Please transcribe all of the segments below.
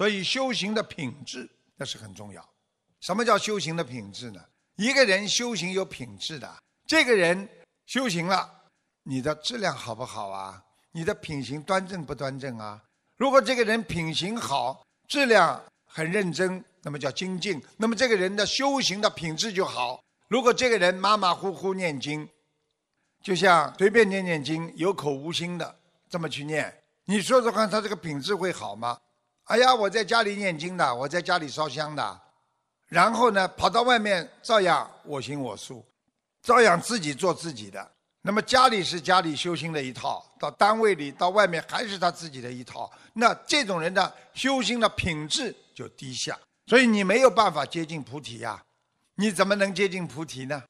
所以修行的品质那是很重要。什么叫修行的品质呢？一个人修行有品质的，这个人修行了，你的质量好不好啊？你的品行端正不端正啊？如果这个人品行好，质量很认真，那么叫精进，那么这个人的修行的品质就好。如果这个人马马虎虎念经，就像随便念念经，有口无心的这么去念，你说说看，他这个品质会好吗？哎呀，我在家里念经的，我在家里烧香的，然后呢，跑到外面照样我行我素，照样自己做自己的。那么家里是家里修行的一套，到单位里、到外面还是他自己的一套。那这种人的修行的品质就低下，所以你没有办法接近菩提呀。你怎么能接近菩提呢？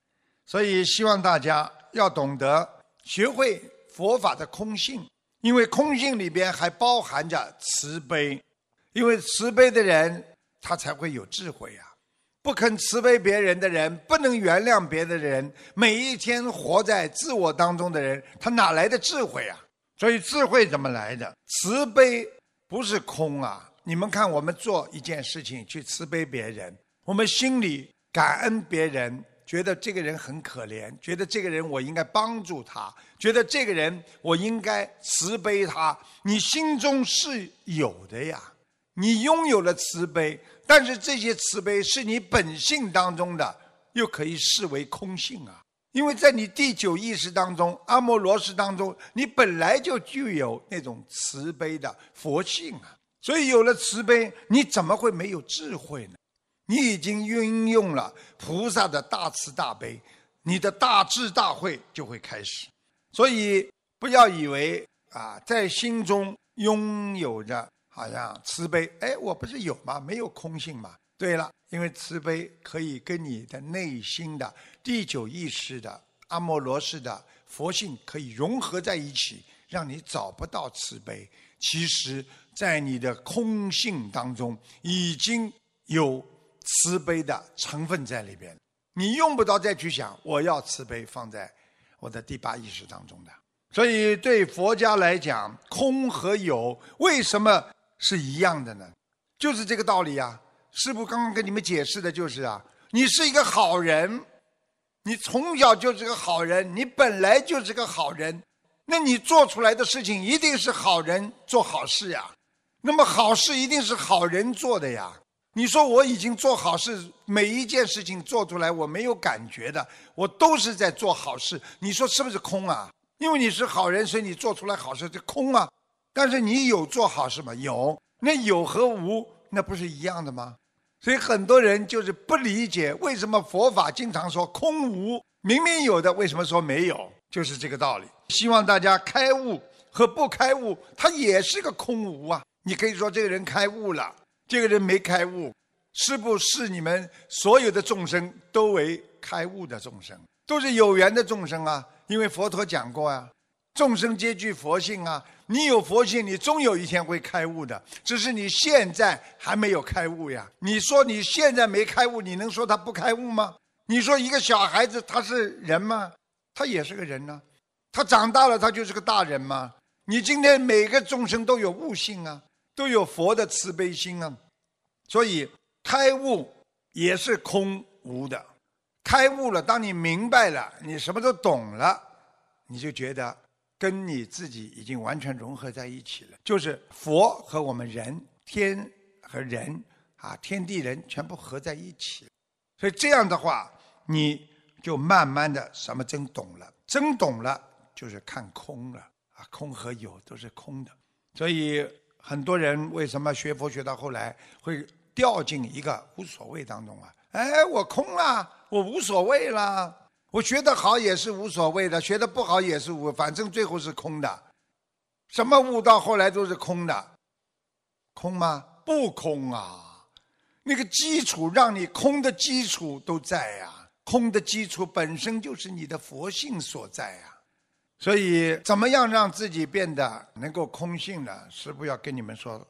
所以希望大家要懂得学会佛法的空性，因为空性里边还包含着慈悲，因为慈悲的人他才会有智慧呀。不肯慈悲别人的人，不能原谅别的人，每一天活在自我当中的人，他哪来的智慧啊？所以智慧怎么来的？慈悲不是空啊！你们看，我们做一件事情去慈悲别人，我们心里感恩别人，觉得这个人很可怜，觉得这个人我应该帮助他，觉得这个人我应该慈悲他，你心中是有的呀，你拥有了慈悲。但是这些慈悲是你本性当中的，又可以视为空性啊！因为在你第九意识当中，阿摩罗什当中，你本来就具有那种慈悲的佛性啊！所以有了慈悲，你怎么会没有智慧呢？你已经运用了菩萨的大慈大悲，你的大智大慧就会开始。所以不要以为啊，在心中拥有着。好像慈悲，哎，我不是有吗？没有空性嘛。对了，因为慈悲可以跟你的内心的第九意识的阿摩罗式的佛性可以融合在一起，让你找不到慈悲。其实，在你的空性当中已经有慈悲的成分在里边，你用不着再去想我要慈悲放在我的第八意识当中的。所以，对佛家来讲，空和有为什么？是一样的呢，就是这个道理呀。师傅刚刚跟你们解释的就是啊，你是一个好人，你从小就是个好人，你本来就是个好人，那你做出来的事情一定是好人做好事呀。那么好事一定是好人做的呀。你说我已经做好事，每一件事情做出来我没有感觉的，我都是在做好事。你说是不是空啊？因为你是好人，所以你做出来好事，这空啊。但是你有做好事吗？有，那有和无那不是一样的吗？所以很多人就是不理解为什么佛法经常说空无，明明有的为什么说没有？就是这个道理。希望大家开悟和不开悟，它也是个空无啊。你可以说这个人开悟了，这个人没开悟，是不是你们所有的众生都为开悟的众生，都是有缘的众生啊？因为佛陀讲过啊，众生皆具佛性啊。你有佛性，你终有一天会开悟的，只是你现在还没有开悟呀。你说你现在没开悟，你能说他不开悟吗？你说一个小孩子他是人吗？他也是个人呢。他长大了，他就是个大人吗？你今天每个众生都有悟性啊，都有佛的慈悲心啊。所以开悟也是空无的。开悟了，当你明白了，你什么都懂了，你就觉得。跟你自己已经完全融合在一起了，就是佛和我们人、天和人啊，天地人全部合在一起，所以这样的话，你就慢慢的什么真懂了，真懂了就是看空了。啊，空和有都是空的，所以很多人为什么学佛学到后来会掉进一个无所谓当中啊？哎，我空了，我无所谓了。我学得好也是无所谓的，学得不好也是无，反正最后是空的。什么悟到后来都是空的，空吗？不空啊！那个基础让你空的基础都在呀，空的基础本身就是你的佛性所在呀。所以，怎么样让自己变得能够空性呢？是不要跟你们说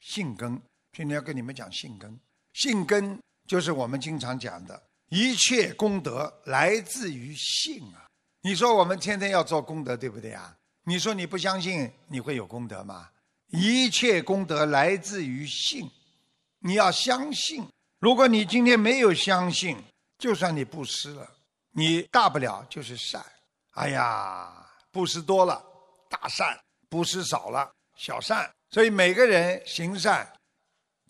性根，今天要跟你们讲性根。性根就是我们经常讲的。一切功德来自于信啊！你说我们天天要做功德，对不对啊？你说你不相信你会有功德吗？一切功德来自于信，你要相信。如果你今天没有相信，就算你布施了，你大不了就是善。哎呀，布施多了大善，布施少了小善。所以每个人行善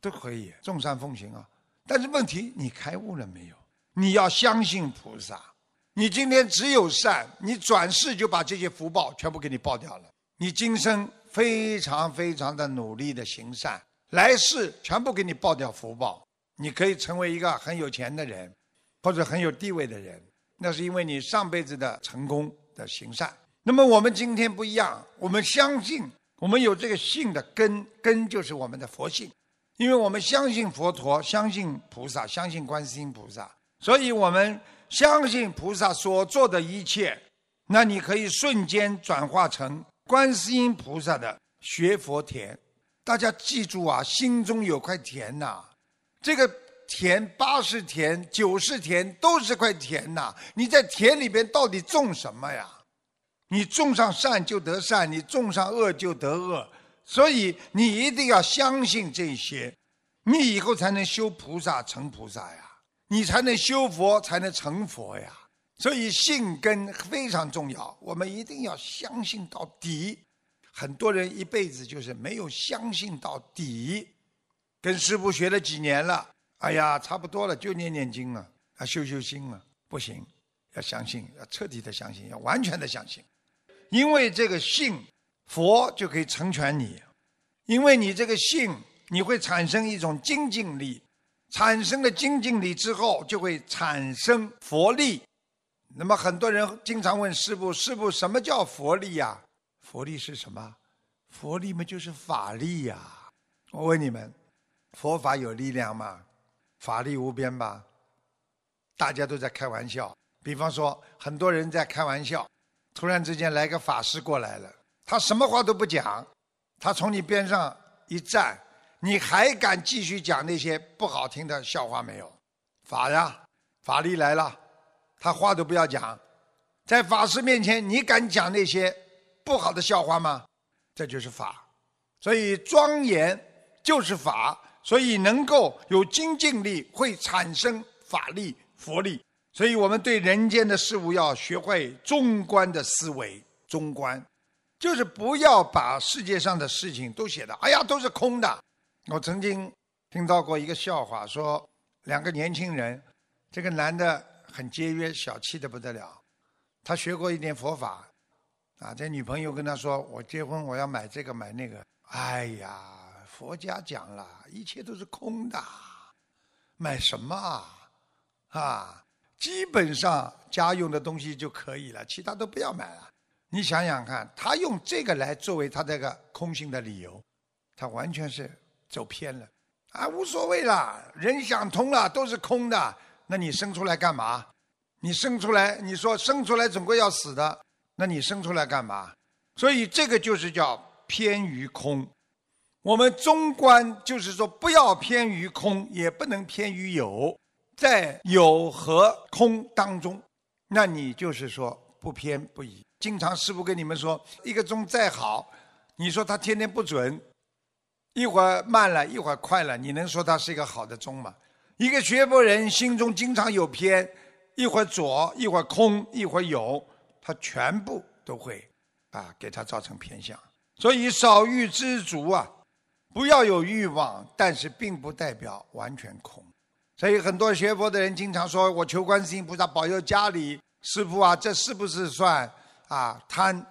都可以众善奉行啊。但是问题，你开悟了没有？你要相信菩萨。你今天只有善，你转世就把这些福报全部给你报掉了。你今生非常非常的努力的行善，来世全部给你报掉福报。你可以成为一个很有钱的人，或者很有地位的人，那是因为你上辈子的成功的行善。那么我们今天不一样，我们相信，我们有这个信的根，根就是我们的佛性，因为我们相信佛陀，相信菩萨，相信观世音菩萨，所以我们。相信菩萨所做的一切，那你可以瞬间转化成观世音菩萨的学佛田。大家记住啊，心中有块田呐，这个田八十田、九十田都是块田呐。你在田里边到底种什么呀？你种上善就得善，你种上恶就得恶。所以你一定要相信这些，你以后才能修菩萨成菩萨呀。你才能修佛，才能成佛呀。所以信根非常重要，我们一定要相信到底。很多人一辈子就是没有相信到底。跟师傅学了几年了，哎呀，差不多了，就念念经了，啊，修修心了，不行，要相信，要彻底的相信，要完全的相信。因为这个信，佛就可以成全你。因为你这个信，你会产生一种精进力。产生了精进力之后，就会产生佛力。那么很多人经常问师父：“师父，什么叫佛力呀？佛力是什么？佛力嘛，就是法力呀。”我问你们：佛法有力量吗？法力无边吧？大家都在开玩笑。比方说，很多人在开玩笑，突然之间来个法师过来了，他什么话都不讲，他从你边上一站。你还敢继续讲那些不好听的笑话没有？法呀，法力来了，他话都不要讲，在法师面前，你敢讲那些不好的笑话吗？这就是法，所以庄严就是法，所以能够有精进力，会产生法力、佛力。所以我们对人间的事物要学会中观的思维，中观就是不要把世界上的事情都写的，哎呀，都是空的。我曾经听到过一个笑话，说两个年轻人，这个男的很节约，小气的不得了。他学过一点佛法，啊，这女朋友跟他说：“我结婚我要买这个买那个。”哎呀，佛家讲了一切都是空的，买什么啊？啊，基本上家用的东西就可以了，其他都不要买了。你想想看，他用这个来作为他这个空性的理由，他完全是。走偏了，啊，无所谓了，人想通了，都是空的。那你生出来干嘛？你生出来，你说生出来总归要死的，那你生出来干嘛？所以这个就是叫偏于空。我们中观就是说，不要偏于空，也不能偏于有，在有和空当中，那你就是说不偏不倚。经常师傅跟你们说，一个钟再好，你说它天天不准。一会儿慢了，一会儿快了，你能说他是一个好的钟吗？一个学佛人心中经常有偏，一会儿左，一会儿空，一会儿有，他全部都会啊，给他造成偏向。所以少欲知足啊，不要有欲望，但是并不代表完全空。所以很多学佛的人经常说：“我求观世音菩萨保佑家里，师傅啊，这是不是算啊贪？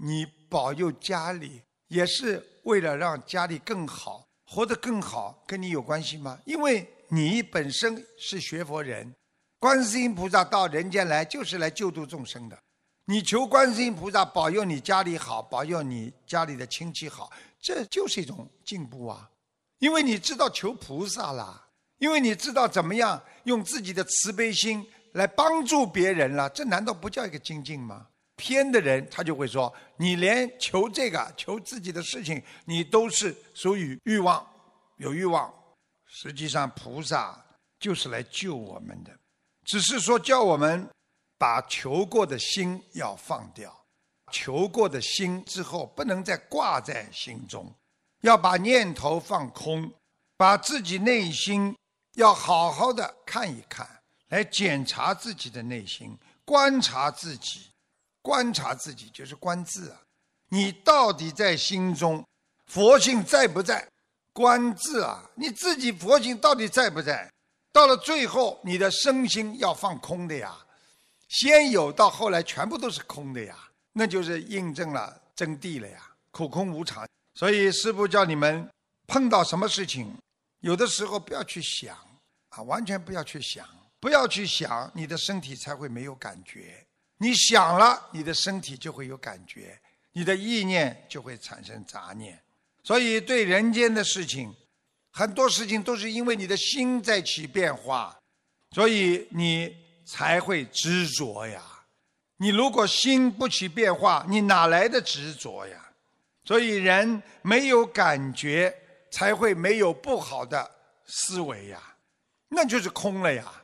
你保佑家里也是。”为了让家里更好，活得更好，跟你有关系吗？因为你本身是学佛人，观世音菩萨到人间来就是来救度众生的。你求观世音菩萨保佑你家里好，保佑你家里的亲戚好，这就是一种进步啊！因为你知道求菩萨了，因为你知道怎么样用自己的慈悲心来帮助别人了，这难道不叫一个精进吗？偏的人，他就会说：“你连求这个、求自己的事情，你都是属于欲望，有欲望。实际上，菩萨就是来救我们的，只是说叫我们把求过的心要放掉，求过的心之后不能再挂在心中，要把念头放空，把自己内心要好好的看一看，来检查自己的内心，观察自己，观察自己就是观自啊，你到底在心中佛性在不在？观自啊，你自己佛性到底在不在？到了最后，你的身心要放空的呀，先有到后来全部都是空的呀，那就是印证了真谛了呀，苦空无常。所以师父叫你们碰到什么事情，有的时候不要去想啊，完全不要去想，不要去想，你的身体才会没有感觉。你想了，你的身体就会有感觉，你的意念就会产生杂念。所以，对人间的事情，很多事情都是因为你的心在起变化，所以你才会执着呀。你如果心不起变化，你哪来的执着呀？所以，人没有感觉，才会没有不好的思维呀，那就是空了呀。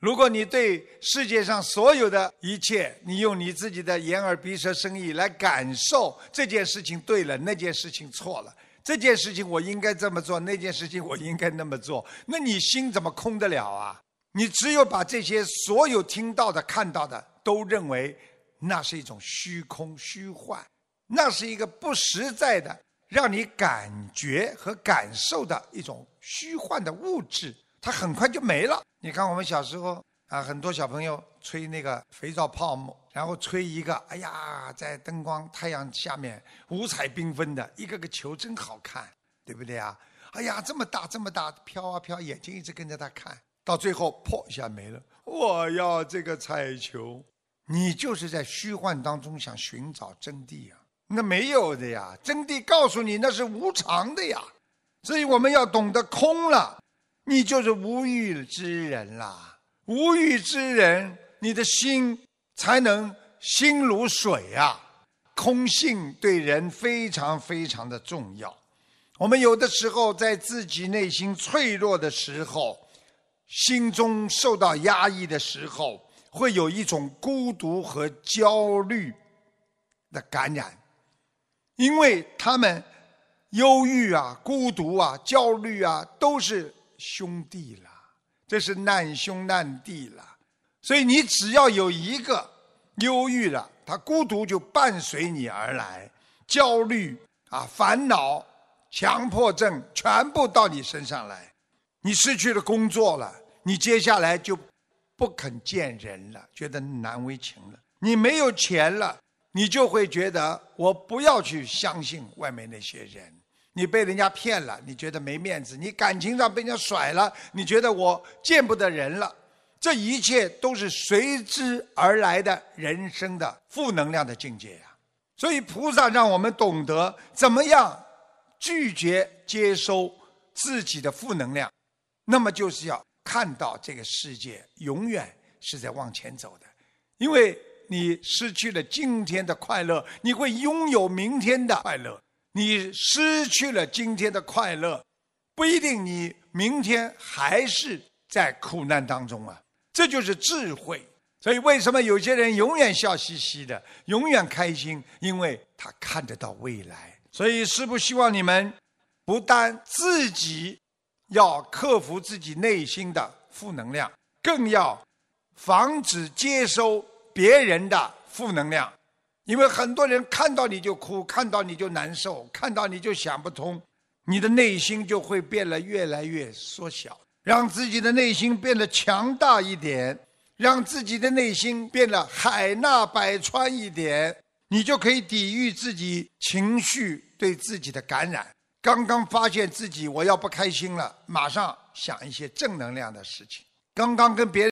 如果你对世界上所有的一切，你用你自己的眼耳鼻舌身意来感受这件事情对了，那件事情错了，这件事情我应该这么做，那件事情我应该那么做，那你心怎么空得了啊？你只有把这些所有听到的、看到的，都认为那是一种虚空、虚幻，那是一个不实在的，让你感觉和感受的一种虚幻的物质。它很快就没了。你看我们小时候啊，很多小朋友吹那个肥皂泡沫，然后吹一个，哎呀，在灯光太阳下面五彩缤纷的一个个球，真好看，对不对啊？哎呀，这么大这么大，飘啊飘，眼睛一直跟着它看，到最后破一下没了。我要这个彩球，你就是在虚幻当中想寻找真谛啊？那没有的呀，真谛告诉你那是无常的呀。所以我们要懂得空了。你就是无欲之人啦，无欲之人，你的心才能心如水啊。空性对人非常非常的重要。我们有的时候在自己内心脆弱的时候，心中受到压抑的时候，会有一种孤独和焦虑的感染，因为他们忧郁啊、孤独啊、焦虑啊，都是。兄弟了，这是难兄难弟了，所以你只要有一个忧郁了，他孤独就伴随你而来，焦虑啊、烦恼、强迫症全部到你身上来，你失去了工作了，你接下来就不肯见人了，觉得难为情了，你没有钱了，你就会觉得我不要去相信外面那些人。你被人家骗了，你觉得没面子；你感情上被人家甩了，你觉得我见不得人了。这一切都是随之而来的人生的负能量的境界呀。所以菩萨让我们懂得怎么样拒绝接收自己的负能量，那么就是要看到这个世界永远是在往前走的，因为你失去了今天的快乐，你会拥有明天的快乐。你失去了今天的快乐，不一定你明天还是在苦难当中啊！这就是智慧。所以，为什么有些人永远笑嘻嘻的，永远开心？因为他看得到未来。所以，师父希望你们不但自己要克服自己内心的负能量，更要防止接收别人的负能量。因为很多人看到你就哭，看到你就难受，看到你就想不通，你的内心就会变得越来越缩小。让自己的内心变得强大一点，让自己的内心变得海纳百川一点，你就可以抵御自己情绪对自己的感染。刚刚发现自己我要不开心了，马上想一些正能量的事情。刚刚跟别人。